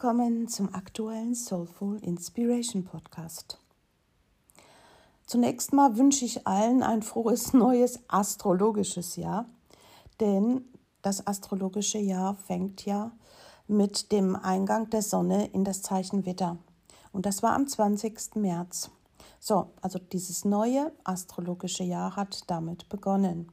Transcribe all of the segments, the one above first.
willkommen zum aktuellen Soulful Inspiration Podcast. Zunächst mal wünsche ich allen ein frohes neues astrologisches Jahr, denn das astrologische Jahr fängt ja mit dem Eingang der Sonne in das Zeichen Witter. Und das war am 20. März. So, also dieses neue astrologische Jahr hat damit begonnen.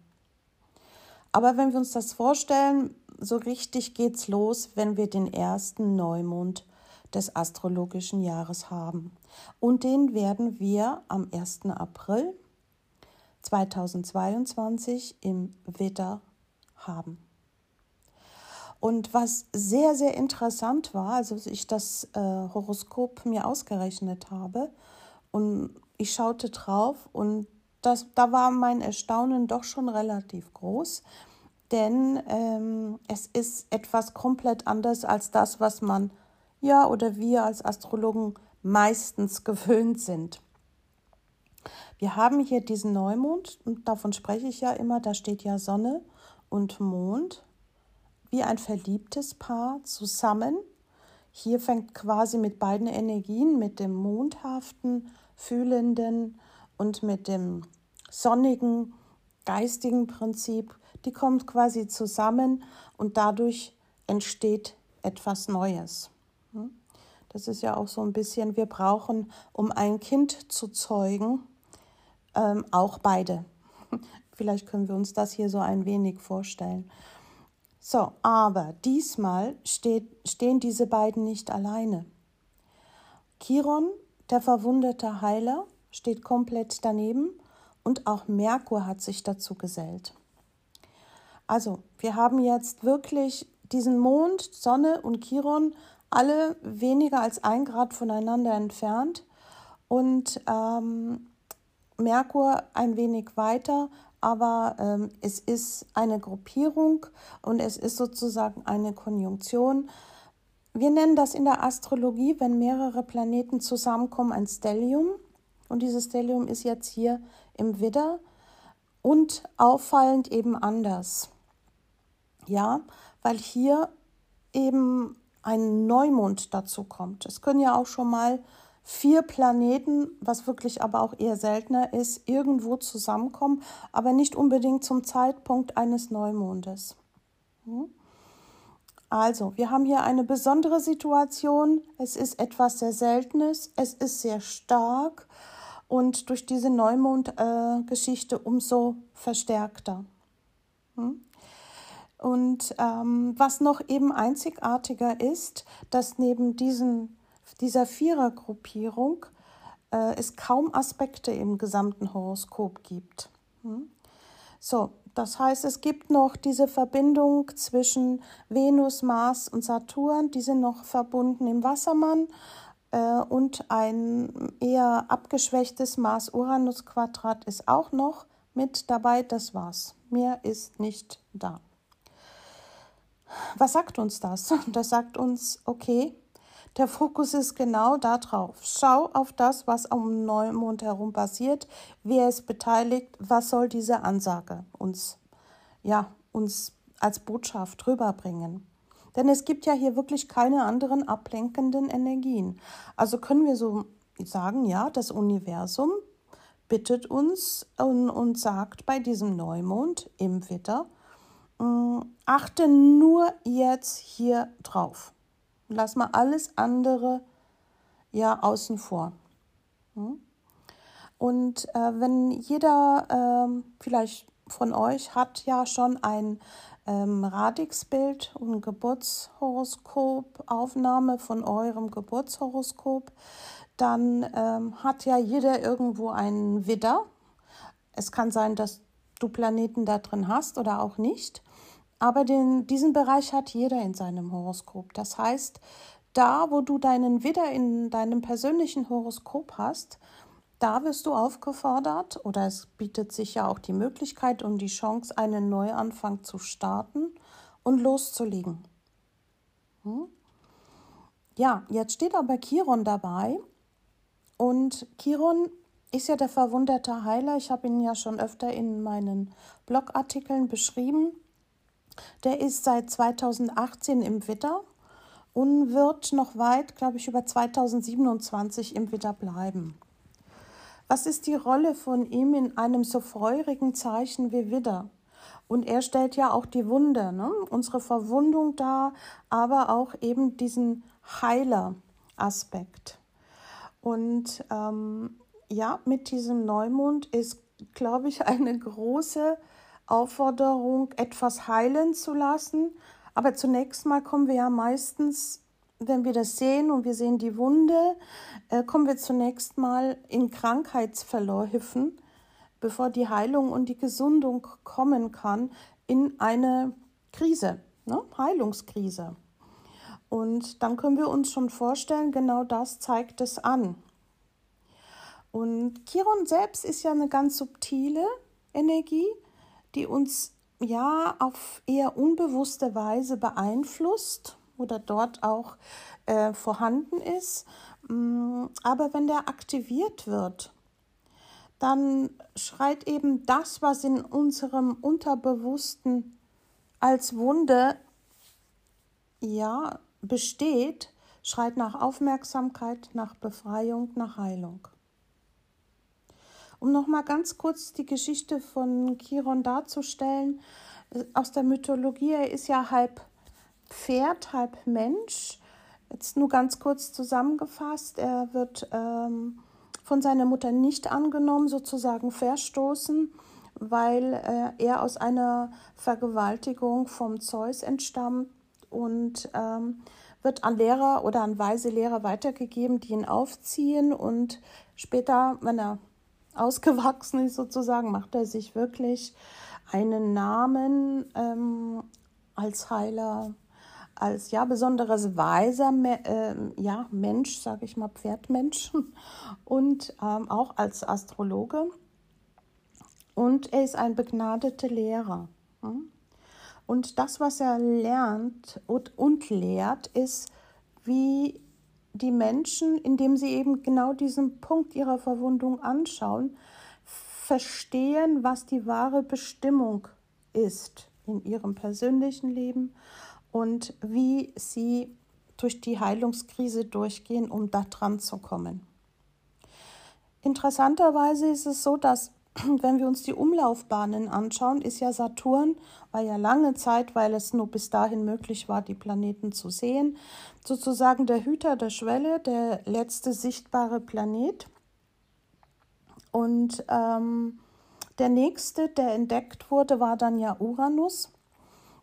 Aber wenn wir uns das vorstellen, so richtig geht's los, wenn wir den ersten Neumond des astrologischen Jahres haben. Und den werden wir am 1. April 2022 im Widder haben. Und was sehr, sehr interessant war, also ich das äh, Horoskop mir ausgerechnet habe und ich schaute drauf und das, da war mein Erstaunen doch schon relativ groß, denn ähm, es ist etwas komplett anders als das, was man ja oder wir als Astrologen meistens gewöhnt sind. Wir haben hier diesen Neumond und davon spreche ich ja immer, da steht ja Sonne und Mond wie ein verliebtes Paar zusammen. Hier fängt quasi mit beiden Energien, mit dem mondhaften, fühlenden und mit dem sonnigen, geistigen Prinzip, die kommt quasi zusammen und dadurch entsteht etwas Neues. Hm? Das ist ja auch so ein bisschen, wir brauchen, um ein Kind zu zeugen, ähm, auch beide. Vielleicht können wir uns das hier so ein wenig vorstellen. So, aber diesmal steht, stehen diese beiden nicht alleine. Chiron, der verwundete Heiler, steht komplett daneben und auch Merkur hat sich dazu gesellt. Also, wir haben jetzt wirklich diesen Mond, Sonne und Chiron alle weniger als ein Grad voneinander entfernt und ähm, Merkur ein wenig weiter, aber ähm, es ist eine Gruppierung und es ist sozusagen eine Konjunktion. Wir nennen das in der Astrologie, wenn mehrere Planeten zusammenkommen, ein Stellium. Und dieses Stellium ist jetzt hier im Widder und auffallend eben anders. Ja, weil hier eben ein Neumond dazu kommt. Es können ja auch schon mal vier Planeten, was wirklich aber auch eher seltener ist, irgendwo zusammenkommen, aber nicht unbedingt zum Zeitpunkt eines Neumondes. Hm? Also, wir haben hier eine besondere Situation. Es ist etwas sehr Seltenes, es ist sehr stark und durch diese Neumond-Geschichte äh, umso verstärkter. Und ähm, was noch eben einzigartiger ist, dass neben diesen, dieser Vierergruppierung äh, es kaum Aspekte im gesamten Horoskop gibt. Hm? So, das heißt, es gibt noch diese Verbindung zwischen Venus, Mars und Saturn, die sind noch verbunden im Wassermann äh, und ein eher abgeschwächtes Mars-Uranus-Quadrat ist auch noch mit dabei. Das war's. Mehr ist nicht da. Was sagt uns das? Das sagt uns, okay, der Fokus ist genau da drauf. Schau auf das, was um Neumond herum passiert, wer ist beteiligt, was soll diese Ansage uns, ja, uns als Botschaft rüberbringen. Denn es gibt ja hier wirklich keine anderen ablenkenden Energien. Also können wir so sagen, ja, das Universum bittet uns und, und sagt bei diesem Neumond im Witter, achte nur jetzt hier drauf. Lass mal alles andere ja außen vor. Hm? Und äh, wenn jeder äh, vielleicht von euch hat ja schon ein ähm, Radixbild und Geburtshoroskop, Aufnahme von eurem Geburtshoroskop, dann ähm, hat ja jeder irgendwo einen Widder. Es kann sein, dass du Planeten da drin hast oder auch nicht. Aber den, diesen Bereich hat jeder in seinem Horoskop. Das heißt, da, wo du deinen Widder in deinem persönlichen Horoskop hast, da wirst du aufgefordert oder es bietet sich ja auch die Möglichkeit und die Chance, einen Neuanfang zu starten und loszulegen. Hm? Ja, jetzt steht aber Chiron dabei und Chiron ist ja der verwunderte Heiler. Ich habe ihn ja schon öfter in meinen Blogartikeln beschrieben. Der ist seit 2018 im Witter und wird noch weit, glaube ich, über 2027 im Widder bleiben. Was ist die Rolle von ihm in einem so feurigen Zeichen wie Widder? Und er stellt ja auch die Wunde, ne? unsere Verwundung dar, aber auch eben diesen Heiler-Aspekt. Und ähm, ja, mit diesem Neumond ist, glaube ich, eine große Aufforderung, etwas heilen zu lassen. Aber zunächst mal kommen wir ja meistens, wenn wir das sehen und wir sehen die Wunde, äh, kommen wir zunächst mal in Krankheitsverläufen bevor die Heilung und die Gesundung kommen kann, in eine Krise, ne? Heilungskrise. Und dann können wir uns schon vorstellen, genau das zeigt es an. Und Chiron selbst ist ja eine ganz subtile Energie, die uns ja auf eher unbewusste Weise beeinflusst oder dort auch äh, vorhanden ist. Mm, aber wenn der aktiviert wird, dann schreit eben das, was in unserem Unterbewussten als Wunde ja besteht, schreit nach Aufmerksamkeit, nach Befreiung, nach Heilung. Um noch mal ganz kurz die Geschichte von Chiron darzustellen, äh, aus der Mythologie, er ist ja halb Pferd, halb Mensch. Jetzt nur ganz kurz zusammengefasst, er wird ähm, von seiner Mutter nicht angenommen, sozusagen verstoßen, weil äh, er aus einer Vergewaltigung vom Zeus entstammt und ähm, wird an Lehrer oder an weise Lehrer weitergegeben, die ihn aufziehen und später, wenn er ausgewachsen ist sozusagen, macht er sich wirklich einen Namen ähm, als Heiler als ja besonderes weiser äh, ja, Mensch, sage ich mal Pferdmensch und ähm, auch als Astrologe. Und er ist ein begnadeter Lehrer. Und das, was er lernt und, und lehrt, ist, wie die Menschen, indem sie eben genau diesen Punkt ihrer Verwundung anschauen, verstehen, was die wahre Bestimmung ist in ihrem persönlichen Leben und wie sie durch die Heilungskrise durchgehen, um da dran zu kommen. Interessanterweise ist es so, dass wenn wir uns die Umlaufbahnen anschauen, ist ja Saturn, war ja lange Zeit, weil es nur bis dahin möglich war, die Planeten zu sehen, sozusagen der Hüter der Schwelle, der letzte sichtbare Planet. Und ähm, der nächste, der entdeckt wurde, war dann ja Uranus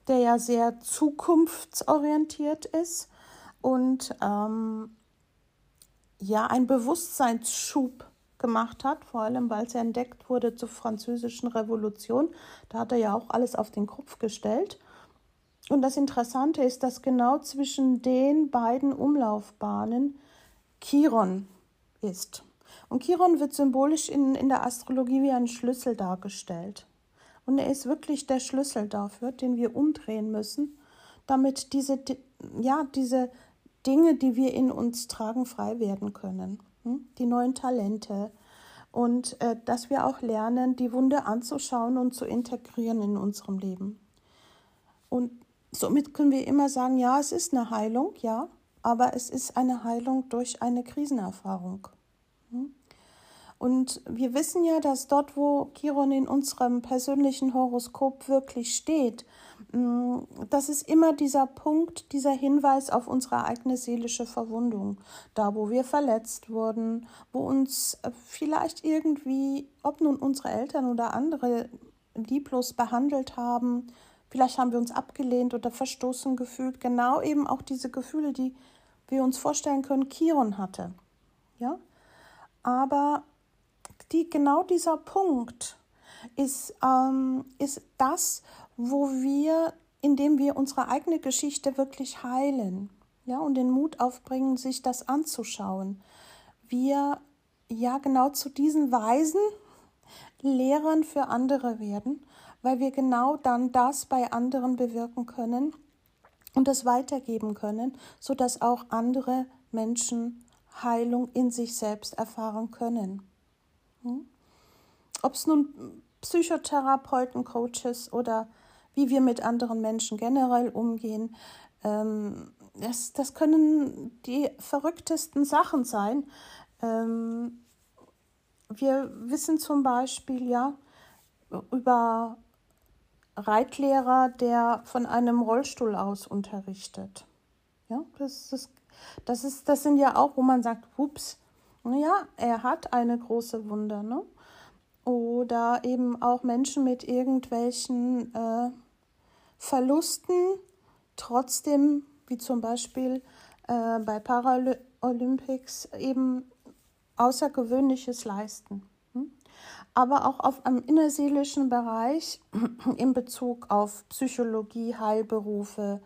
der ja sehr zukunftsorientiert ist und ähm, ja einen Bewusstseinsschub gemacht hat, vor allem weil es entdeckt wurde zur französischen Revolution. Da hat er ja auch alles auf den Kopf gestellt. Und das Interessante ist, dass genau zwischen den beiden Umlaufbahnen Chiron ist. Und Chiron wird symbolisch in, in der Astrologie wie ein Schlüssel dargestellt. Und er ist wirklich der Schlüssel dafür, den wir umdrehen müssen, damit diese, ja, diese Dinge, die wir in uns tragen, frei werden können. Hm? Die neuen Talente. Und äh, dass wir auch lernen, die Wunde anzuschauen und zu integrieren in unserem Leben. Und somit können wir immer sagen, ja, es ist eine Heilung, ja, aber es ist eine Heilung durch eine Krisenerfahrung. Hm? Und wir wissen ja, dass dort, wo Chiron in unserem persönlichen Horoskop wirklich steht, mm, das ist immer dieser Punkt, dieser Hinweis auf unsere eigene seelische Verwundung. Da, wo wir verletzt wurden, wo uns äh, vielleicht irgendwie, ob nun unsere Eltern oder andere lieblos behandelt haben, vielleicht haben wir uns abgelehnt oder verstoßen gefühlt. Genau eben auch diese Gefühle, die wir uns vorstellen können, Chiron hatte. Ja? Aber die, genau dieser Punkt ist, ähm, ist das, wo wir, indem wir unsere eigene Geschichte wirklich heilen, ja, und den Mut aufbringen, sich das anzuschauen, wir ja genau zu diesen Weisen Lehrern für andere werden, weil wir genau dann das bei anderen bewirken können und das weitergeben können, sodass auch andere Menschen Heilung in sich selbst erfahren können. Hm? Ob es nun Psychotherapeuten, Coaches oder wie wir mit anderen Menschen generell umgehen. Ähm, das, das können die verrücktesten Sachen sein. Ähm, wir wissen zum Beispiel ja über Reitlehrer, der von einem Rollstuhl aus unterrichtet. Ja, das, das, das, ist, das sind ja auch, wo man sagt, hups, ja, er hat eine große Wunde. Ne? Oder eben auch Menschen mit irgendwelchen äh, Verlusten trotzdem, wie zum Beispiel äh, bei Paralympics, eben Außergewöhnliches leisten. Hm? Aber auch auf einem innerseelischen Bereich in Bezug auf Psychologie, Heilberufe,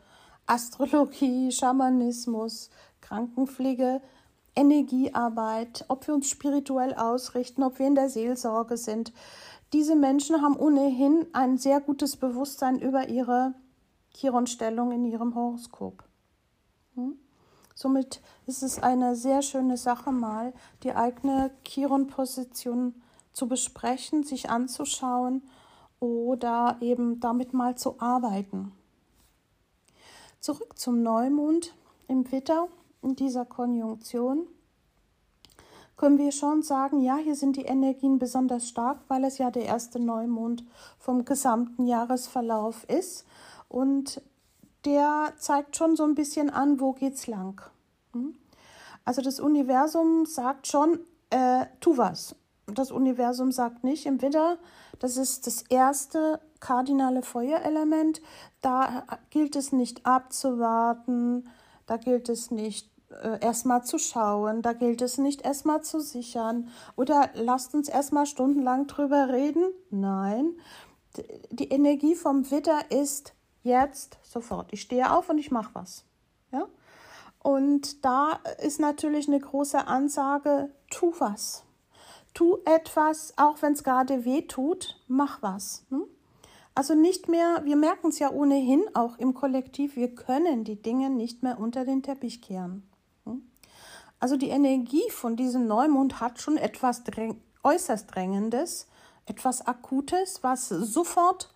Astrologie, Schamanismus, Krankenpflege, Energiearbeit, ob wir uns spirituell ausrichten, ob wir in der Seelsorge sind. Diese Menschen haben ohnehin ein sehr gutes Bewusstsein über ihre Chiron-Stellung in ihrem Horoskop. Hm? Somit ist es eine sehr schöne Sache, mal die eigene Chiron-Position zu besprechen, sich anzuschauen oder eben damit mal zu arbeiten. Zurück zum Neumond im Witter in dieser Konjunktion können wir schon sagen, ja, hier sind die Energien besonders stark, weil es ja der erste Neumond vom gesamten Jahresverlauf ist und der zeigt schon so ein bisschen an, wo geht's lang. Hm? Also das Universum sagt schon, äh, tu was. Das Universum sagt nicht im Widder, das ist das erste kardinale Feuerelement. Da gilt es nicht abzuwarten, da gilt es nicht äh, erstmal zu schauen, da gilt es nicht erstmal zu sichern oder lasst uns erstmal stundenlang drüber reden. Nein, die Energie vom Widder ist jetzt sofort. Ich stehe auf und ich mache was. Ja? Und da ist natürlich eine große Ansage, tu was. Tu etwas, auch wenn es gerade weh tut, mach was. Hm? Also nicht mehr, wir merken es ja ohnehin auch im Kollektiv, wir können die Dinge nicht mehr unter den Teppich kehren. Also die Energie von diesem Neumond hat schon etwas dräng äußerst Drängendes, etwas Akutes, was sofort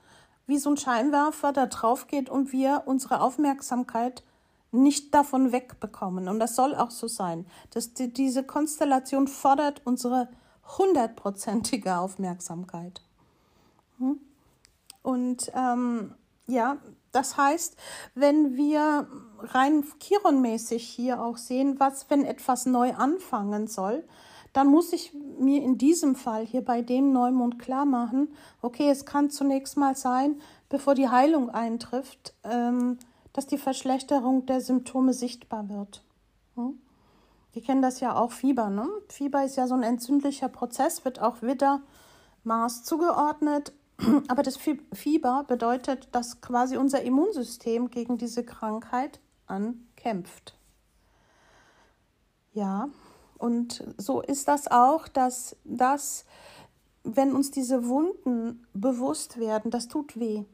wie so ein Scheinwerfer da drauf geht und wir unsere Aufmerksamkeit nicht davon wegbekommen. Und das soll auch so sein. dass die, diese Konstellation fordert unsere hundertprozentige Aufmerksamkeit. Hm? Und ähm, ja, das heißt, wenn wir rein Chiron-mäßig hier auch sehen, was, wenn etwas neu anfangen soll, dann muss ich mir in diesem Fall hier bei dem Neumond klar machen, okay, es kann zunächst mal sein, bevor die Heilung eintrifft, ähm, dass die Verschlechterung der Symptome sichtbar wird. Hm? Wir kennen das ja auch Fieber. Ne? Fieber ist ja so ein entzündlicher Prozess, wird auch wieder Mars zugeordnet. Aber das Fieber bedeutet, dass quasi unser Immunsystem gegen diese Krankheit ankämpft. Ja, und so ist das auch, dass das, wenn uns diese Wunden bewusst werden, das tut weh.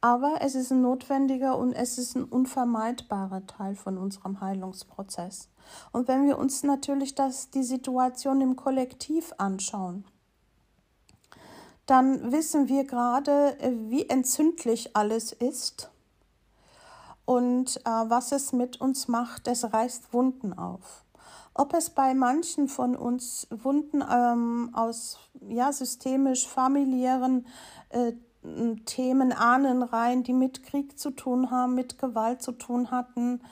Aber es ist ein notwendiger und es ist ein unvermeidbarer Teil von unserem Heilungsprozess. Und wenn wir uns natürlich das, die Situation im Kollektiv anschauen, dann wissen wir gerade, wie entzündlich alles ist und äh, was es mit uns macht. Es reißt Wunden auf. Ob es bei manchen von uns Wunden ähm, aus ja, systemisch familiären äh, Themen, Ahnenreihen, die mit Krieg zu tun haben, mit Gewalt zu tun hatten,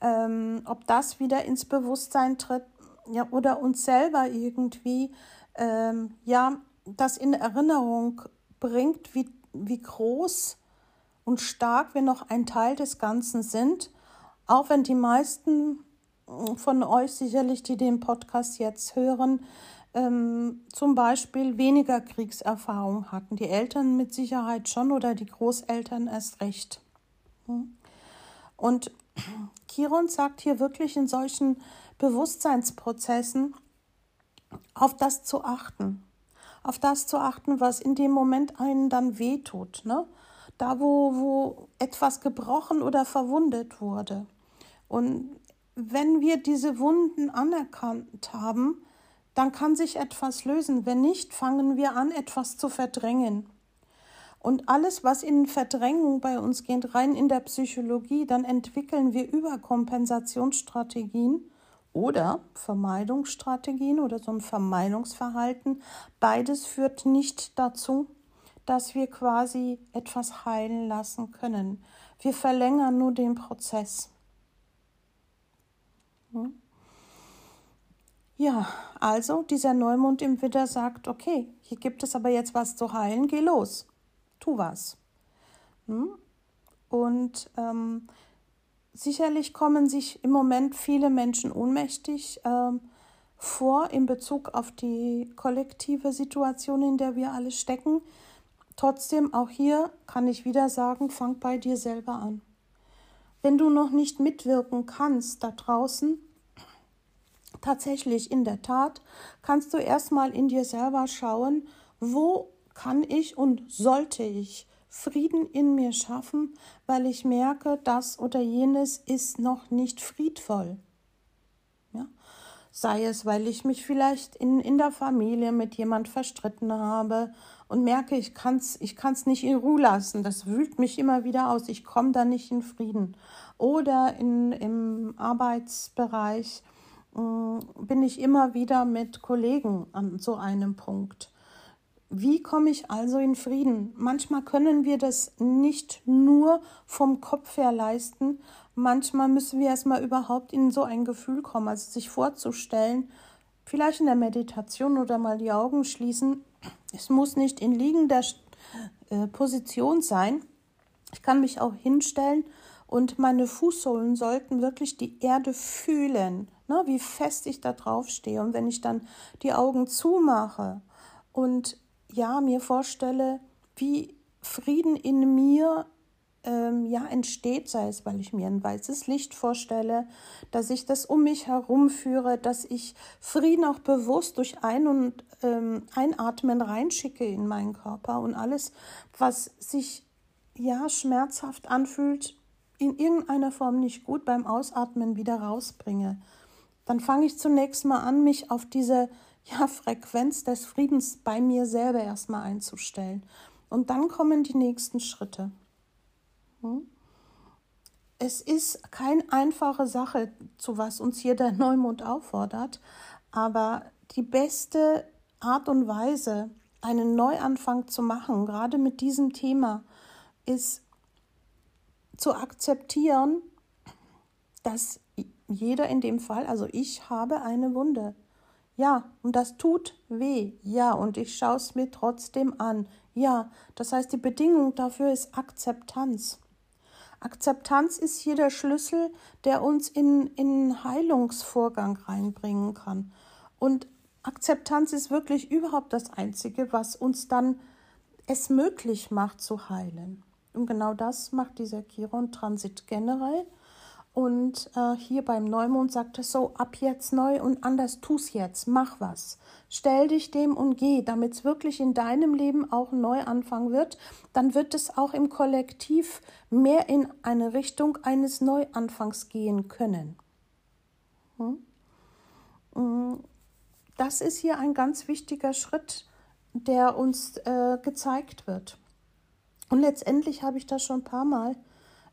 ähm, ob das wieder ins Bewusstsein tritt ja, oder uns selber irgendwie ähm, ja, das in Erinnerung bringt, wie, wie groß und stark wir noch ein Teil des Ganzen sind, auch wenn die meisten von euch sicherlich, die den Podcast jetzt hören, ähm, zum Beispiel weniger Kriegserfahrung hatten. Die Eltern mit Sicherheit schon oder die Großeltern erst recht. Hm? Und Chiron sagt hier wirklich in solchen Bewusstseinsprozessen, auf das zu achten. Auf das zu achten, was in dem Moment einen dann wehtut. Ne? Da, wo, wo etwas gebrochen oder verwundet wurde. Und wenn wir diese Wunden anerkannt haben, dann kann sich etwas lösen. Wenn nicht, fangen wir an, etwas zu verdrängen. Und alles, was in Verdrängung bei uns geht, rein in der Psychologie, dann entwickeln wir Überkompensationsstrategien oder Vermeidungsstrategien oder so ein Vermeidungsverhalten. Beides führt nicht dazu, dass wir quasi etwas heilen lassen können. Wir verlängern nur den Prozess. Hm? Ja, also dieser Neumond im Widder sagt, okay, hier gibt es aber jetzt was zu heilen, geh los, tu was. Hm? Und ähm, sicherlich kommen sich im Moment viele Menschen ohnmächtig ähm, vor in Bezug auf die kollektive Situation, in der wir alle stecken. Trotzdem, auch hier kann ich wieder sagen, fang bei dir selber an. Wenn du noch nicht mitwirken kannst da draußen, tatsächlich in der Tat kannst du erstmal in dir selber schauen, wo kann ich und sollte ich Frieden in mir schaffen, weil ich merke, das oder jenes ist noch nicht friedvoll. Ja? Sei es, weil ich mich vielleicht in, in der Familie mit jemand verstritten habe und merke, ich kann es ich kann's nicht in Ruhe lassen. Das wühlt mich immer wieder aus. Ich komme da nicht in Frieden. Oder in, im Arbeitsbereich Mm, bin ich immer wieder mit Kollegen an so einem Punkt. Wie komme ich also in Frieden? Manchmal können wir das nicht nur vom Kopf her leisten. Manchmal müssen wir erstmal überhaupt in so ein Gefühl kommen, also sich vorzustellen, vielleicht in der Meditation oder mal die Augen schließen. Es muss nicht in liegender äh, Position sein. Ich kann mich auch hinstellen und meine Fußsohlen sollten wirklich die Erde fühlen ne, wie fest ich da drauf stehe. Und wenn ich dann die Augen zumache und ja, mir vorstelle, wie Frieden in mir ähm, ja entsteht, sei es, weil ich mir ein weißes Licht vorstelle, dass ich das um mich herum führe, dass ich Frieden auch bewusst durch Ein- und ähm, Einatmen reinschicke in meinen Körper und alles, was sich ja schmerzhaft anfühlt, in irgendeiner Form nicht gut beim Ausatmen wieder rausbringe dann fange ich zunächst mal an, mich auf diese ja, Frequenz des Friedens bei mir selber erstmal einzustellen. Und dann kommen die nächsten Schritte. Hm? Es ist keine einfache Sache, zu was uns hier der Neumond auffordert, aber die beste Art und Weise, einen Neuanfang zu machen, gerade mit diesem Thema, ist zu akzeptieren, dass jeder in dem Fall, also ich habe eine Wunde. Ja, und das tut weh. Ja, und ich schaue es mir trotzdem an. Ja, das heißt, die Bedingung dafür ist Akzeptanz. Akzeptanz ist hier der Schlüssel, der uns in, in Heilungsvorgang reinbringen kann. Und Akzeptanz ist wirklich überhaupt das Einzige, was uns dann es möglich macht zu heilen. Und genau das macht dieser Chiron-Transit generell. Und äh, hier beim Neumond sagt es so, ab jetzt neu und anders, tu's jetzt, mach was. Stell dich dem und geh, damit es wirklich in deinem Leben auch ein Neuanfang wird. Dann wird es auch im Kollektiv mehr in eine Richtung eines Neuanfangs gehen können. Hm? hm? Das ist hier ein ganz wichtiger Schritt, der uns äh, gezeigt wird. Und letztendlich habe ich das schon ein paar Mal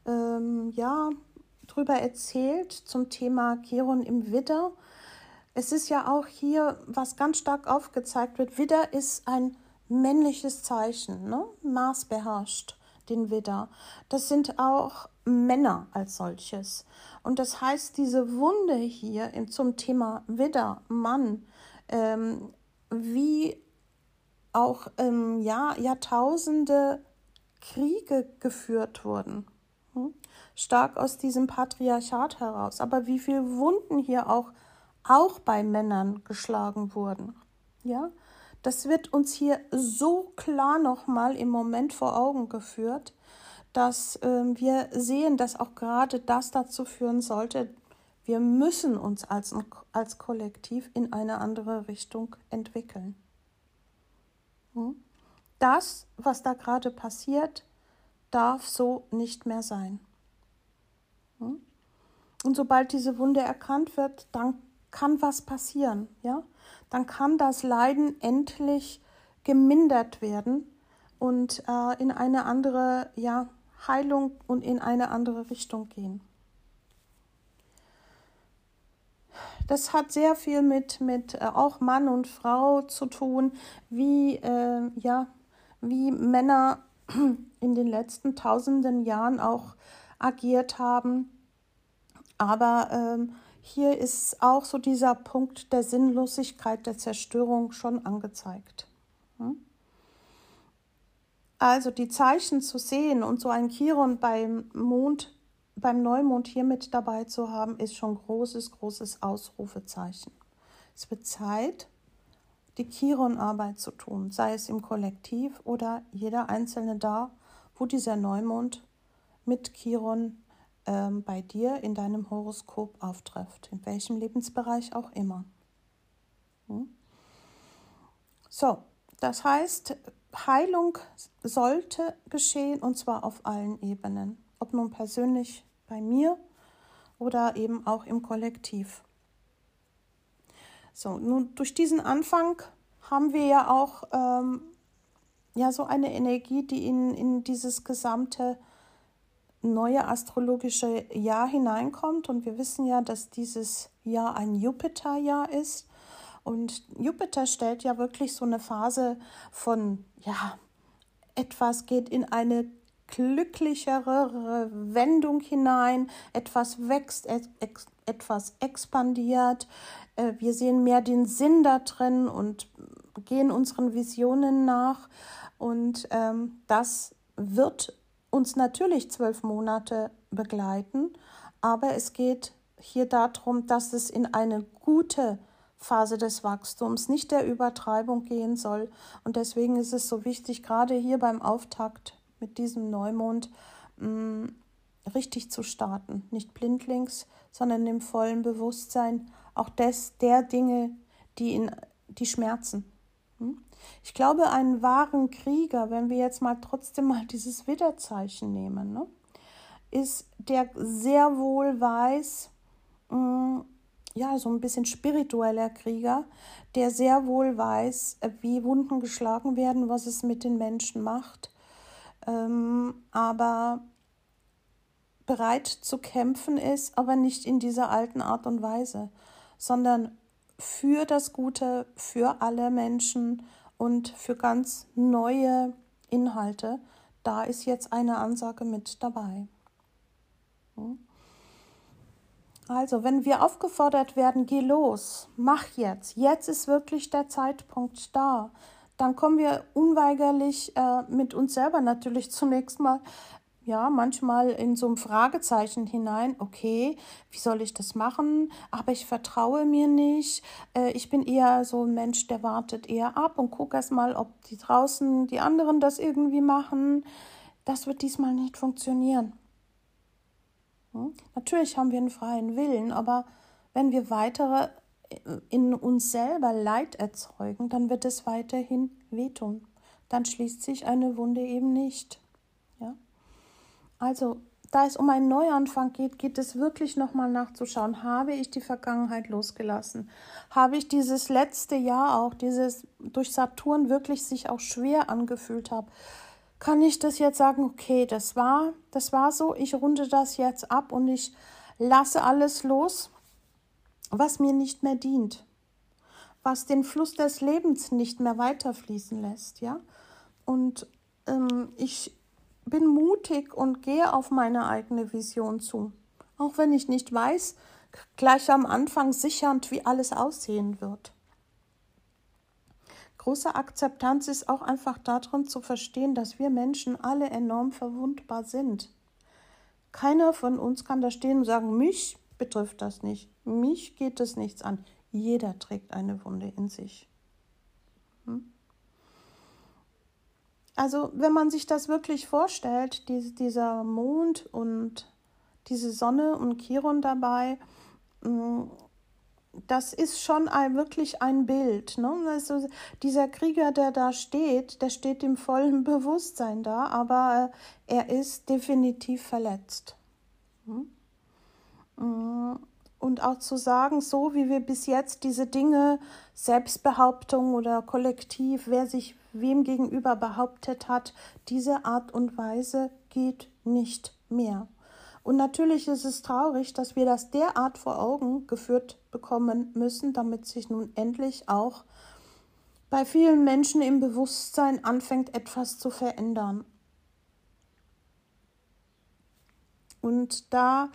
ähm, ja, drüber erzählt zum Thema Chiron im Widder. Es ist ja auch hier, was ganz stark aufgezeigt wird, Widder ist ein männliches Zeichen, ne? Mars beherrscht den Widder. Das sind auch Männer als solches. Und das heißt, diese Wunde hier zum Thema Widder, Mann, ähm, wie auch ähm, ja, Jahrtausende Kriege geführt wurden. Stark aus diesem Patriarchat heraus. Aber wie viele Wunden hier auch, auch bei Männern geschlagen wurden. Ja, das wird uns hier so klar nochmal im Moment vor Augen geführt, dass äh, wir sehen, dass auch gerade das dazu führen sollte, wir müssen uns als, als Kollektiv in eine andere Richtung entwickeln. Hm? Das, was da gerade passiert, darf so nicht mehr sein. Und sobald diese Wunde erkannt wird, dann kann was passieren, ja? Dann kann das Leiden endlich gemindert werden, und äh, in eine andere ja, Heilung und in eine andere Richtung gehen. Das hat sehr viel mit, mit äh, auch Mann und Frau zu tun, wie, äh, ja, wie Männer in den letzten tausenden Jahren auch agiert haben. Aber ähm, hier ist auch so dieser Punkt der Sinnlosigkeit, der Zerstörung schon angezeigt. Hm? Also die Zeichen zu sehen und so ein Chiron beim Mond, beim Neumond hier mit dabei zu haben, ist schon großes, großes Ausrufezeichen. Es wird Zeit, die Chiron-Arbeit zu tun, sei es im Kollektiv oder jeder Einzelne da, wo dieser Neumond mit Chiron ähm, bei dir in deinem Horoskop auftrifft, in welchem Lebensbereich auch immer. Hm? So, das heißt, Heilung sollte geschehen und zwar auf allen Ebenen, ob nun persönlich bei mir oder eben auch im Kollektiv. So, nun durch diesen Anfang haben wir ja auch ähm, ja so eine Energie, die in, in dieses gesamte neue astrologische Jahr hineinkommt. Und wir wissen ja, dass dieses Jahr ein Jupiterjahr ist. Und Jupiter stellt ja wirklich so eine Phase von, ja, etwas geht in eine glücklichere Wendung hinein, etwas wächst, etwas expandiert. Äh, wir sehen mehr den Sinn da drin und gehen unseren Visionen nach. Und ähm, das wird uns natürlich zwölf Monate begleiten, aber es geht hier darum, dass es in eine gute Phase des Wachstums, nicht der Übertreibung gehen soll. Und deswegen ist es so wichtig, gerade hier beim Auftakt mit diesem Neumond, mh, mm, richtig zu starten. Nicht blindlings, sondern im vollen Bewusstsein auch des, der Dinge, die, in, die schmerzen. Hm? Ich glaube, einen wahren Krieger, wenn wir jetzt mal trotzdem mal dieses Widderzeichen nehmen, ne, ist der sehr wohl weiß, mh, mm, ja, so ein bisschen spiritueller Krieger, der sehr wohl weiß, wie Wunden geschlagen werden, was es mit den Menschen macht, ähm, aber bereit zu kämpfen ist, aber nicht in dieser alten Art und Weise, sondern für das Gute, für alle Menschen und für ganz neue Inhalte. Da ist jetzt eine Ansage mit dabei. Hm? Also, wenn wir aufgefordert werden, geh los, mach jetzt, jetzt ist wirklich der Zeitpunkt da, dann kommen wir unweigerlich äh, mit uns selber natürlich zunächst mal ja, manchmal in so ein Fragezeichen hinein, okay, wie soll ich das machen? Aber ich vertraue mir nicht. Äh, ich bin eher so ein Mensch, der wartet eher ab und guckt erst mal, ob die draußen, die anderen das irgendwie machen. Das wird diesmal nicht funktionieren. Hm? Natürlich haben wir einen freien Willen, aber wenn wir weitere äh, in uns selber Leid erzeugen, dann wird es weiterhin wehtun. Dann schließt sich eine Wunde eben nicht. Also, da es um einen Neuanfang geht, geht es wirklich nochmal nachzuschauen, habe ich die Vergangenheit losgelassen? Habe ich dieses letzte Jahr auch, dieses durch Saturn wirklich sich auch schwer angefühlt habe? Kann ich das jetzt sagen, okay, das war, das war so, ich runde das jetzt ab und ich lasse alles los, was mir nicht mehr dient, was den Fluss des Lebens nicht mehr weiterfließen lässt, ja? Und ähm, ich bin mutig und gehe auf meine eigene Vision zu. Auch wenn ich nicht weiß, gleich am Anfang sichernd, wie alles aussehen wird. Große Akzeptanz ist auch einfach darin zu verstehen, dass wir Menschen alle enorm verwundbar sind. Keiner von uns kann da stehen und sagen, mich betrifft das nicht, mich geht es nichts an. Jeder trägt eine Wunde in sich. Also wenn man sich das wirklich vorstellt, die, dieser Mond und diese Sonne und Chiron dabei, mm, das ist schon ein, wirklich ein Bild. Ne? Also dieser Krieger, der da steht, der steht im vollen Bewusstsein da, aber äh, er ist definitiv verletzt. Hm? Mm, und auch zu sagen, so wie wir bis jetzt diese Dinge, Selbstbehauptung oder kollektiv, wer sich wem gegenüber behauptet hat, diese Art und Weise geht nicht mehr. Und natürlich ist es traurig, dass wir das derart vor Augen geführt bekommen müssen, damit sich nun endlich auch bei vielen Menschen im Bewusstsein anfängt, etwas zu verändern. Und da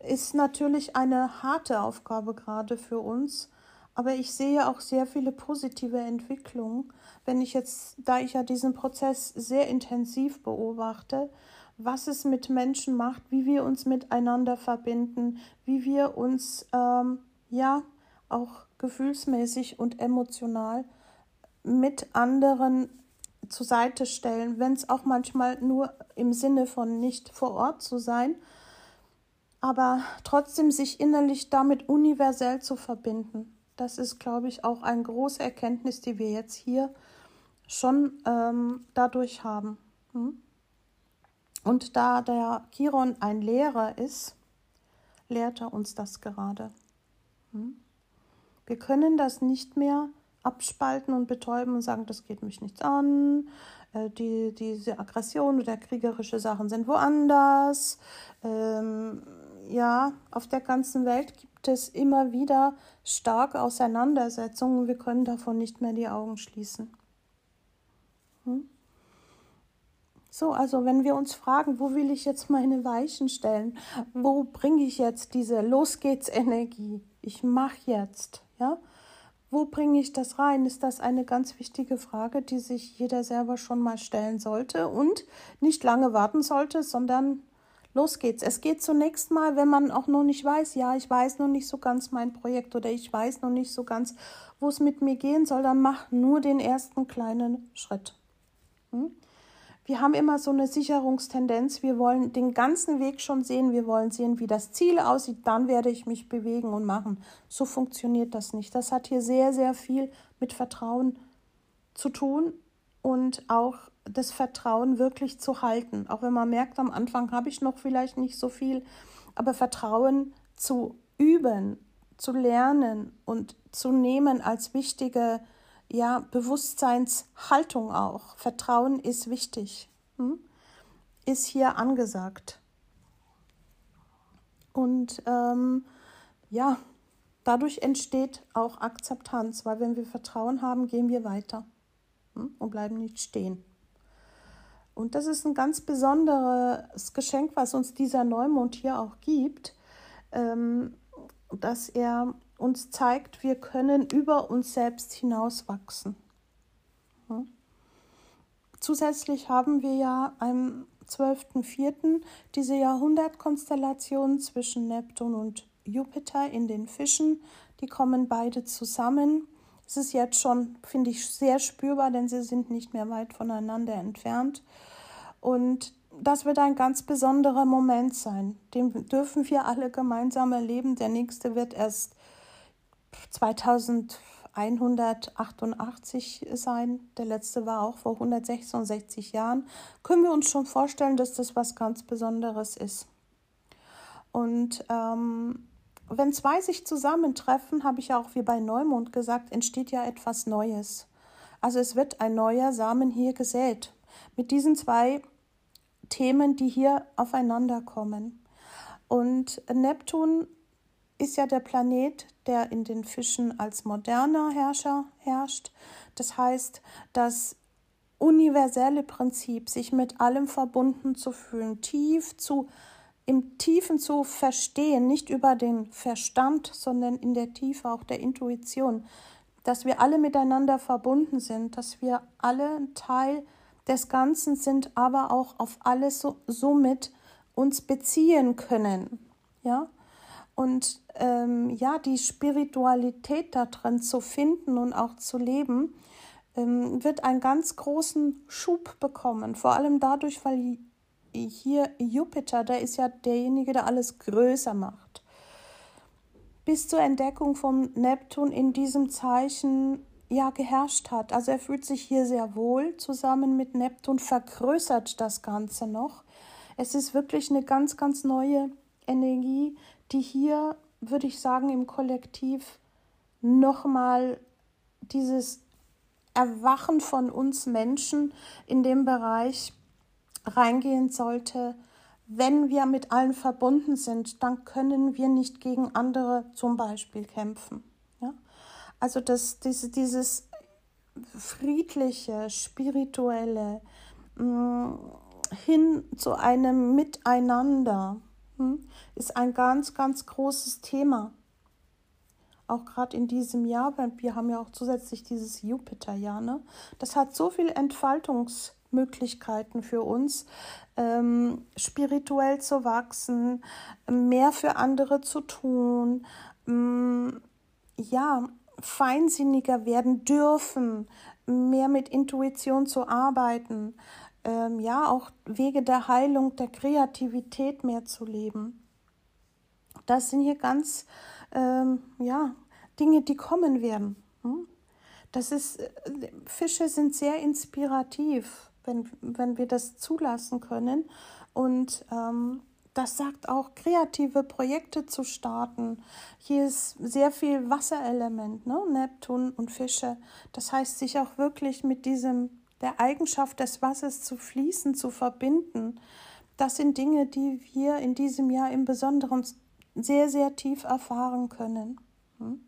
ist natürlich eine harte Aufgabe gerade für uns, aber ich sehe auch sehr viele positive Entwicklungen, wenn ich jetzt, da ich ja diesen Prozess sehr intensiv beobachte, was es mit Menschen macht, wie wir uns miteinander verbinden, wie wir uns ähm, ja auch gefühlsmäßig und emotional mit anderen zur Seite stellen, wenn es auch manchmal nur im Sinne von nicht vor Ort zu sein, aber trotzdem sich innerlich damit universell zu verbinden. Das ist, glaube ich, auch eine große Erkenntnis, die wir jetzt hier schon ähm, dadurch haben. Hm? Und da der Chiron ein Lehrer ist, lehrt er uns das gerade. Hm? Wir können das nicht mehr abspalten und betäuben und sagen, das geht mich nichts an, äh, die, diese Aggression oder kriegerische Sachen sind woanders. Ähm, ja, auf der ganzen Welt gibt es immer wieder starke Auseinandersetzungen. Wir können davon nicht mehr die Augen schließen. Hm? So, also wenn wir uns fragen, wo will ich jetzt meine Weichen stellen? Wo bringe ich jetzt diese Los geht's Energie? Ich mache jetzt, ja? Wo bringe ich das rein? Ist das eine ganz wichtige Frage, die sich jeder selber schon mal stellen sollte und nicht lange warten sollte, sondern los geht's. Es geht zunächst mal, wenn man auch noch nicht weiß, ja, ich weiß noch nicht so ganz mein Projekt oder ich weiß noch nicht so ganz, wo es mit mir gehen soll, dann mach nur den ersten kleinen Schritt. Hm? wir haben immer so eine Sicherungstendenz. Wir wollen den ganzen Weg schon sehen. Wir wollen sehen, wie das Ziel aussieht. Dann werde ich mich bewegen und machen. So funktioniert das nicht. Das hat hier sehr, sehr viel mit Vertrauen zu tun und auch das Vertrauen wirklich zu halten. Auch wenn man merkt, am Anfang habe ich noch vielleicht nicht so viel, aber Vertrauen zu üben, zu lernen und zu nehmen als wichtige ja, Bewusstseinshaltung auch. Vertrauen ist wichtig, hm? ist hier angesagt. Und ähm, ja, dadurch entsteht auch Akzeptanz, weil wenn wir Vertrauen haben, gehen wir weiter hm? und bleiben nicht stehen. Und das ist ein ganz besonderes Geschenk, was uns dieser Neumond hier auch gibt, ähm, dass er uns zeigt, wir können über uns selbst hinauswachsen. Zusätzlich haben wir ja am 12.04. diese Jahrhundertkonstellation zwischen Neptun und Jupiter in den Fischen. Die kommen beide zusammen. Es ist jetzt schon, finde ich, sehr spürbar, denn sie sind nicht mehr weit voneinander entfernt. Und das wird ein ganz besonderer Moment sein. Den dürfen wir alle gemeinsam erleben. Der nächste wird erst 2188 sein. Der letzte war auch vor 166 Jahren. Können wir uns schon vorstellen, dass das was ganz Besonderes ist. Und ähm, wenn zwei sich zusammentreffen, habe ich ja auch wie bei Neumond gesagt, entsteht ja etwas Neues. Also es wird ein neuer Samen hier gesät. Mit diesen zwei Themen, die hier aufeinander kommen. Und Neptun ist ja der Planet, der in den Fischen als moderner Herrscher herrscht. Das heißt, das universelle Prinzip, sich mit allem verbunden zu fühlen, tief zu im Tiefen zu verstehen, nicht über den Verstand, sondern in der Tiefe auch der Intuition, dass wir alle miteinander verbunden sind, dass wir alle Teil des Ganzen sind, aber auch auf alles so, somit uns beziehen können. Ja, und ähm, ja, die Spiritualität da drin zu finden und auch zu leben, ähm, wird einen ganz großen Schub bekommen. Vor allem dadurch, weil hier Jupiter, der ist ja derjenige, der alles größer macht. Bis zur Entdeckung von Neptun in diesem Zeichen ja geherrscht hat. Also er fühlt sich hier sehr wohl zusammen mit Neptun, vergrößert das Ganze noch. Es ist wirklich eine ganz, ganz neue Energie, die hier, würde ich sagen, im Kollektiv nochmal dieses Erwachen von uns Menschen in dem Bereich reingehen sollte. Wenn wir mit allen verbunden sind, dann können wir nicht gegen andere zum Beispiel kämpfen. Ja? Also das, diese, dieses friedliche, spirituelle, mh, mm, hin zu einem Miteinander hm, ist ein ganz, ganz großes Thema. Auch gerade in diesem Jahr, weil wir haben ja auch zusätzlich dieses Jupiterjahr, ne? Das hat so viele Entfaltungsmöglichkeiten für uns, ähm, spirituell zu wachsen, mehr für andere zu tun, ähm, ja, feinsinniger werden dürfen, mehr mit Intuition zu arbeiten, ähm, ja auch Wege der Heilung, der Kreativität mehr zu leben. Das sind hier ganz ähm, ja Dinge, die kommen werden. Hm? Das ist äh, Fische sind sehr inspirativ, wenn wenn wir das zulassen können und ähm, das sagt auch, kreative Projekte zu starten. Hier ist sehr viel Wasserelement, ne? Neptun und Fische. Das heißt, sich auch wirklich mit diesem der Eigenschaft des Wassers zu fließen, zu verbinden. Das sind Dinge, die wir in diesem Jahr im Besonderen sehr, sehr tief erfahren können. Hm?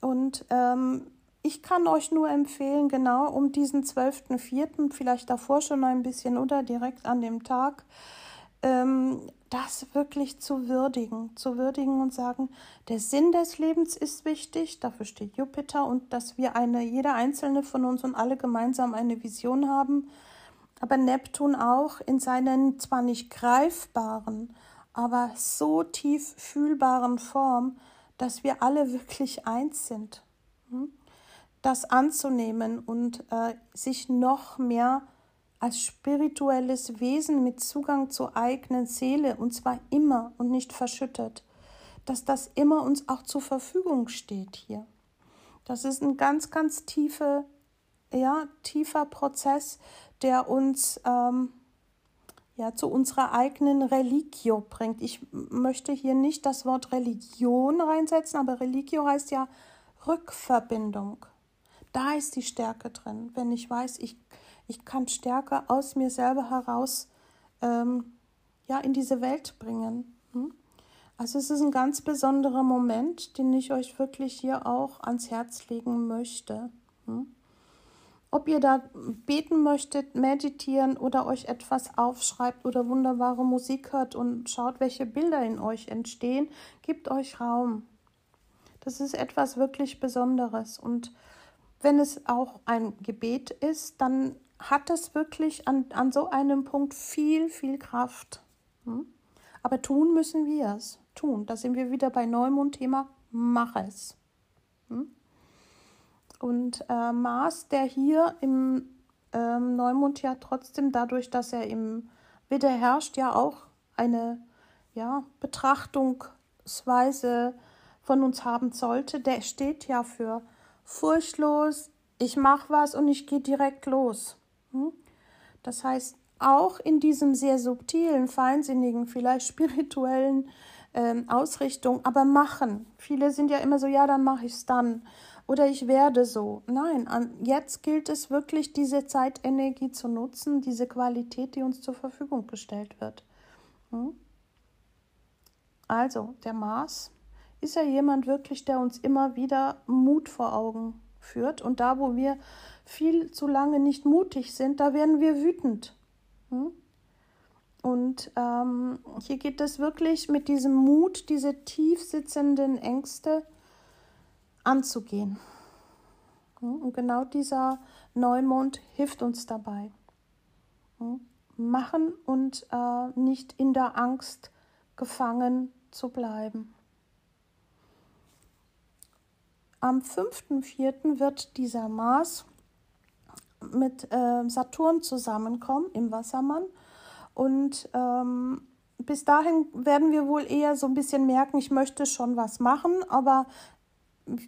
Und ähm, ich kann euch nur empfehlen, genau um diesen 12.04., vielleicht davor schon ein bisschen oder direkt an dem Tag, ähm, das wirklich zu würdigen, zu würdigen und sagen, der Sinn des Lebens ist wichtig, dafür steht Jupiter und dass wir eine, jeder einzelne von uns und alle gemeinsam eine Vision haben, aber Neptun auch in seinen zwar nicht greifbaren, aber so tief fühlbaren Form, dass wir alle wirklich eins sind. Das anzunehmen und äh, sich noch mehr als spirituelles Wesen mit Zugang zur eigenen Seele und zwar immer und nicht verschüttet, dass das immer uns auch zur Verfügung steht hier. Das ist ein ganz, ganz tiefe, ja, tiefer Prozess, der uns ähm, ja, zu unserer eigenen Religio bringt. Ich möchte hier nicht das Wort Religion reinsetzen, aber Religio heißt ja Rückverbindung. Da ist die Stärke drin. Wenn ich weiß, ich ich kann stärker aus mir selber heraus ähm, ja, in diese Welt bringen. Hm? Also es ist ein ganz besonderer Moment, den ich euch wirklich hier auch ans Herz legen möchte. Hm? Ob ihr da beten möchtet, meditieren oder euch etwas aufschreibt oder wunderbare Musik hört und schaut, welche Bilder in euch entstehen, gebt euch Raum. Das ist etwas wirklich Besonderes. Und wenn es auch ein Gebet ist, dann hat es wirklich an, an so einem Punkt viel, viel Kraft. Hm? Aber tun müssen wir es. Tun. Da sind wir wieder bei Neumond-Thema. Mach es. Hm? Und äh, Mars, der hier im ähm, Neumond ja trotzdem dadurch, dass er im Widder herrscht, ja auch eine ja, Betrachtungsweise von uns haben sollte, der steht ja für furchtlos, ich mache was und ich gehe direkt los. Hm? Das heißt, auch in diesem sehr subtilen, feinsinnigen, vielleicht spirituellen ähm, Ausrichtung, aber machen. Viele sind ja immer so, ja, dann mache ich es dann. Oder ich werde so. Nein, an, jetzt gilt es wirklich, diese Zeitenergie zu nutzen, diese Qualität, die uns zur Verfügung gestellt wird. Hm? Also, der Mars ist ja jemand wirklich, der uns immer wieder Mut vor Augen führt. Und da, wo wir viel zu lange nicht mutig sind, da werden wir wütend. Hm? Und ähm, hier geht es wirklich mit diesem Mut, diese tief sitzenden Ängste anzugehen. Hm? Und genau dieser Neumond hilft uns dabei. Hm? Machen und äh, nicht in der Angst gefangen zu bleiben. Am 5.4. wird dieser Mars mit äh, Saturn zusammenkommen im Wassermann. Und ähm, bis dahin werden wir wohl eher so ein bisschen merken, ich möchte schon was machen, aber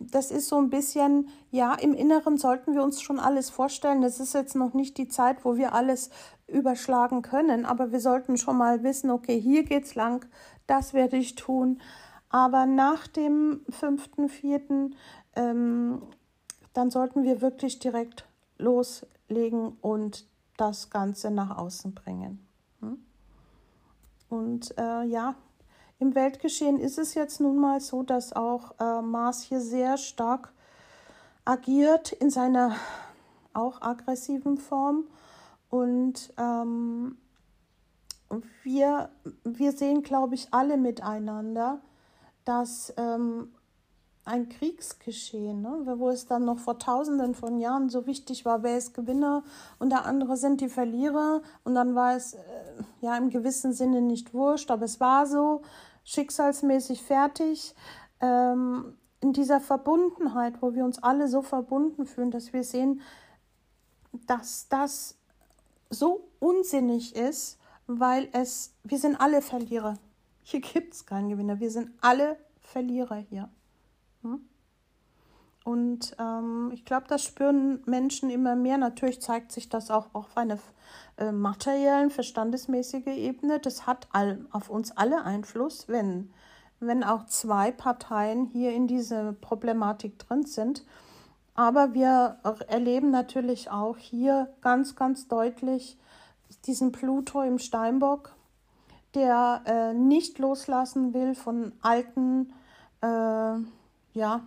das ist so ein bisschen, ja, im Inneren sollten wir uns schon alles vorstellen. Das ist jetzt noch nicht die Zeit, wo wir alles überschlagen können, aber wir sollten schon mal wissen, okay, hier geht's lang, das werde ich tun. Aber nach dem 5.4. Ähm, dann sollten wir wirklich direkt loslegen und das Ganze nach außen bringen. Hm? Und äh, ja, im Weltgeschehen ist es jetzt nun mal so, dass auch äh, Mars hier sehr stark agiert in seiner auch aggressiven Form. Und ähm, wir, wir sehen, glaube ich, alle miteinander, dass ähm, ein Kriegsgeschehen, ne, wo es dann noch vor tausenden von Jahren so wichtig war, wer ist Gewinner und der andere sind die Verlierer. Und dann war es äh, ja im gewissen Sinne nicht wurscht, aber es war so schicksalsmäßig fertig. Ähm, in dieser Verbundenheit, wo wir uns alle so verbunden fühlen, dass wir sehen, dass das so unsinnig ist, weil es, wir sind alle Verlierer. Hier gibt es keinen Gewinner, wir sind alle Verlierer hier. Hm? Und ähm, ich glaube, das spüren Menschen immer mehr. Natürlich zeigt sich das auch auf einer äh, materiellen, verstandesmäßigen Ebene. Das hat all, auf uns alle Einfluss, wenn, wenn auch zwei Parteien hier in diese Problematik drin sind. Aber wir erleben natürlich auch hier ganz, ganz deutlich diesen Pluto im Steinbock, der äh, nicht loslassen will von alten äh, ja,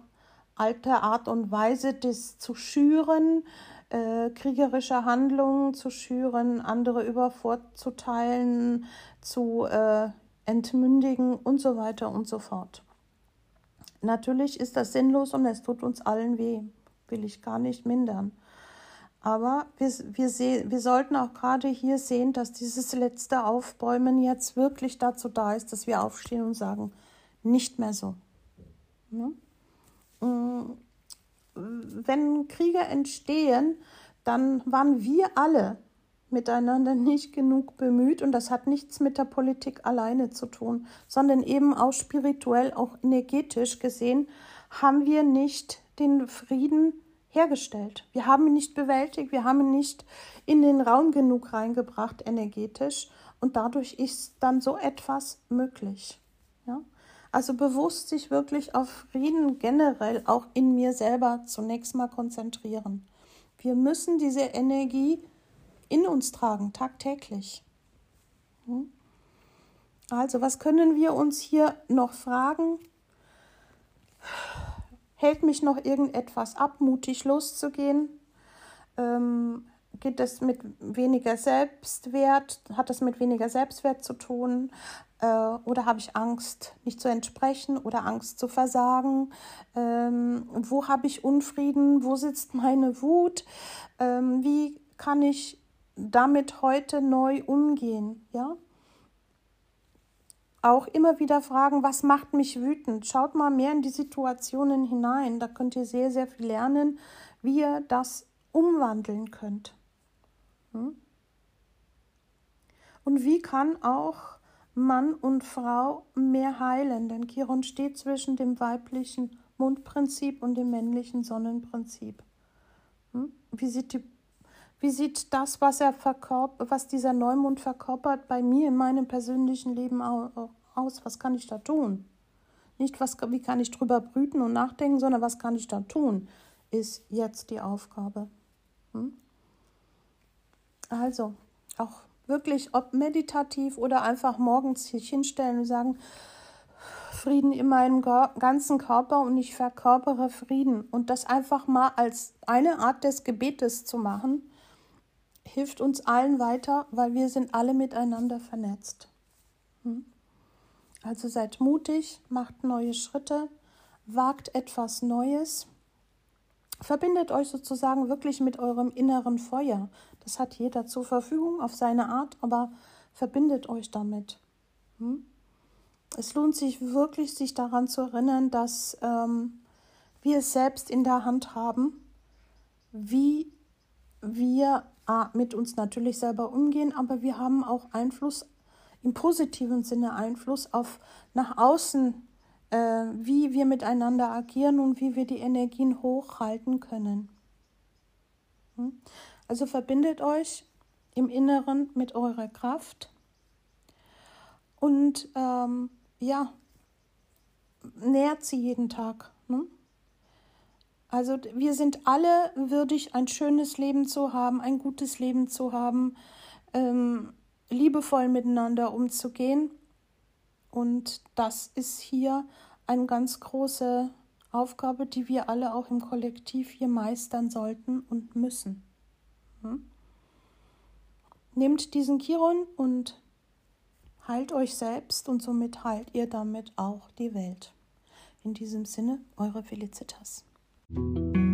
alte Art und Weise, das zu schüren, äh, kriegerische Handlungen zu schüren, andere übervorzuteilen, zu äh, entmündigen und so weiter und so fort. Natürlich ist das sinnlos und es tut uns allen weh, will ich gar nicht mindern. Aber wir, wir, seh, wir sollten auch gerade hier sehen, dass dieses letzte Aufbäumen jetzt wirklich dazu da ist, dass wir aufstehen und sagen, nicht mehr so. Ne? Mm, wenn Kriege entstehen, dann waren wir alle miteinander nicht genug bemüht und das hat nichts mit der Politik alleine zu tun, sondern eben auch spirituell, auch energetisch gesehen, haben wir nicht den Frieden hergestellt. Wir haben ihn nicht bewältigt, wir haben ihn nicht in den Raum genug reingebracht energetisch und dadurch ist dann so etwas möglich. Ja? Also bewusst sich wirklich auf Frieden generell auch in mir selber zunächst mal konzentrieren. Wir müssen diese Energie in uns tragen, tagtäglich. Hm? Also, was können wir uns hier noch fragen? Hält mich noch irgendetwas ab, mutig loszugehen? Ähm, geht es mit weniger Selbstwert? Hat es mit weniger Selbstwert zu tun? Äh, oder habe ich Angst, nicht zu entsprechen oder Angst zu versagen? Ähm, wo habe ich Unfrieden? Wo sitzt meine Wut? Ähm, wie kann ich damit heute neu umgehen? Ja? Auch immer wieder fragen, was macht mich wütend? Schaut mal mehr in die Situationen hinein. Da könnt ihr sehr, sehr viel lernen, wie ihr das umwandeln könnt. Hm? Und wie kann auch Mann und Frau mehr heilen, denn Chiron steht zwischen dem weiblichen Mondprinzip und dem männlichen Sonnenprinzip. Hm? Wie sieht, die, wie sieht das, was, er verkörpert, was dieser Neumond verkörpert, bei mir in meinem persönlichen Leben aus? Was kann ich da tun? Nicht, was, wie kann ich drüber brüten und nachdenken, sondern was kann ich da tun, ist jetzt die Aufgabe. Hm? Also, auch wirklich, ob meditativ oder einfach morgens sich hinstellen und sagen, Frieden in meinem ganzen Körper und ich verkörpere Frieden. Und das einfach mal als eine Art des Gebetes zu machen, hilft uns allen weiter, weil wir sind alle miteinander vernetzt. Hm? Also seid mutig, macht neue Schritte, wagt etwas Neues. Verbindet euch sozusagen wirklich mit eurem inneren Feuer. Das hat jeder zur Verfügung auf seine Art, aber verbindet euch damit. Hm? Es lohnt sich wirklich, sich daran zu erinnern, dass ähm, wir es selbst in der Hand haben, wie wir mit uns natürlich selber umgehen, aber wir haben auch Einfluss, im positiven Sinne Einfluss auf nach außen, äh, wie wir miteinander agieren und wie wir die Energien hochhalten können. Hm? Also verbindet euch im Inneren mit eurer Kraft und ähm, ja, nährt sie jeden Tag. Also wir sind alle würdig, ein schönes Leben zu haben, ein gutes Leben zu haben, ähm, liebevoll miteinander umzugehen. Und das ist hier eine ganz große Aufgabe, die wir alle auch im Kollektiv hier meistern sollten und müssen. Hm? Nehmt diesen Chiron und heilt euch selbst und somit heilt ihr damit auch die Welt. In diesem Sinne, eure Felicitas. Música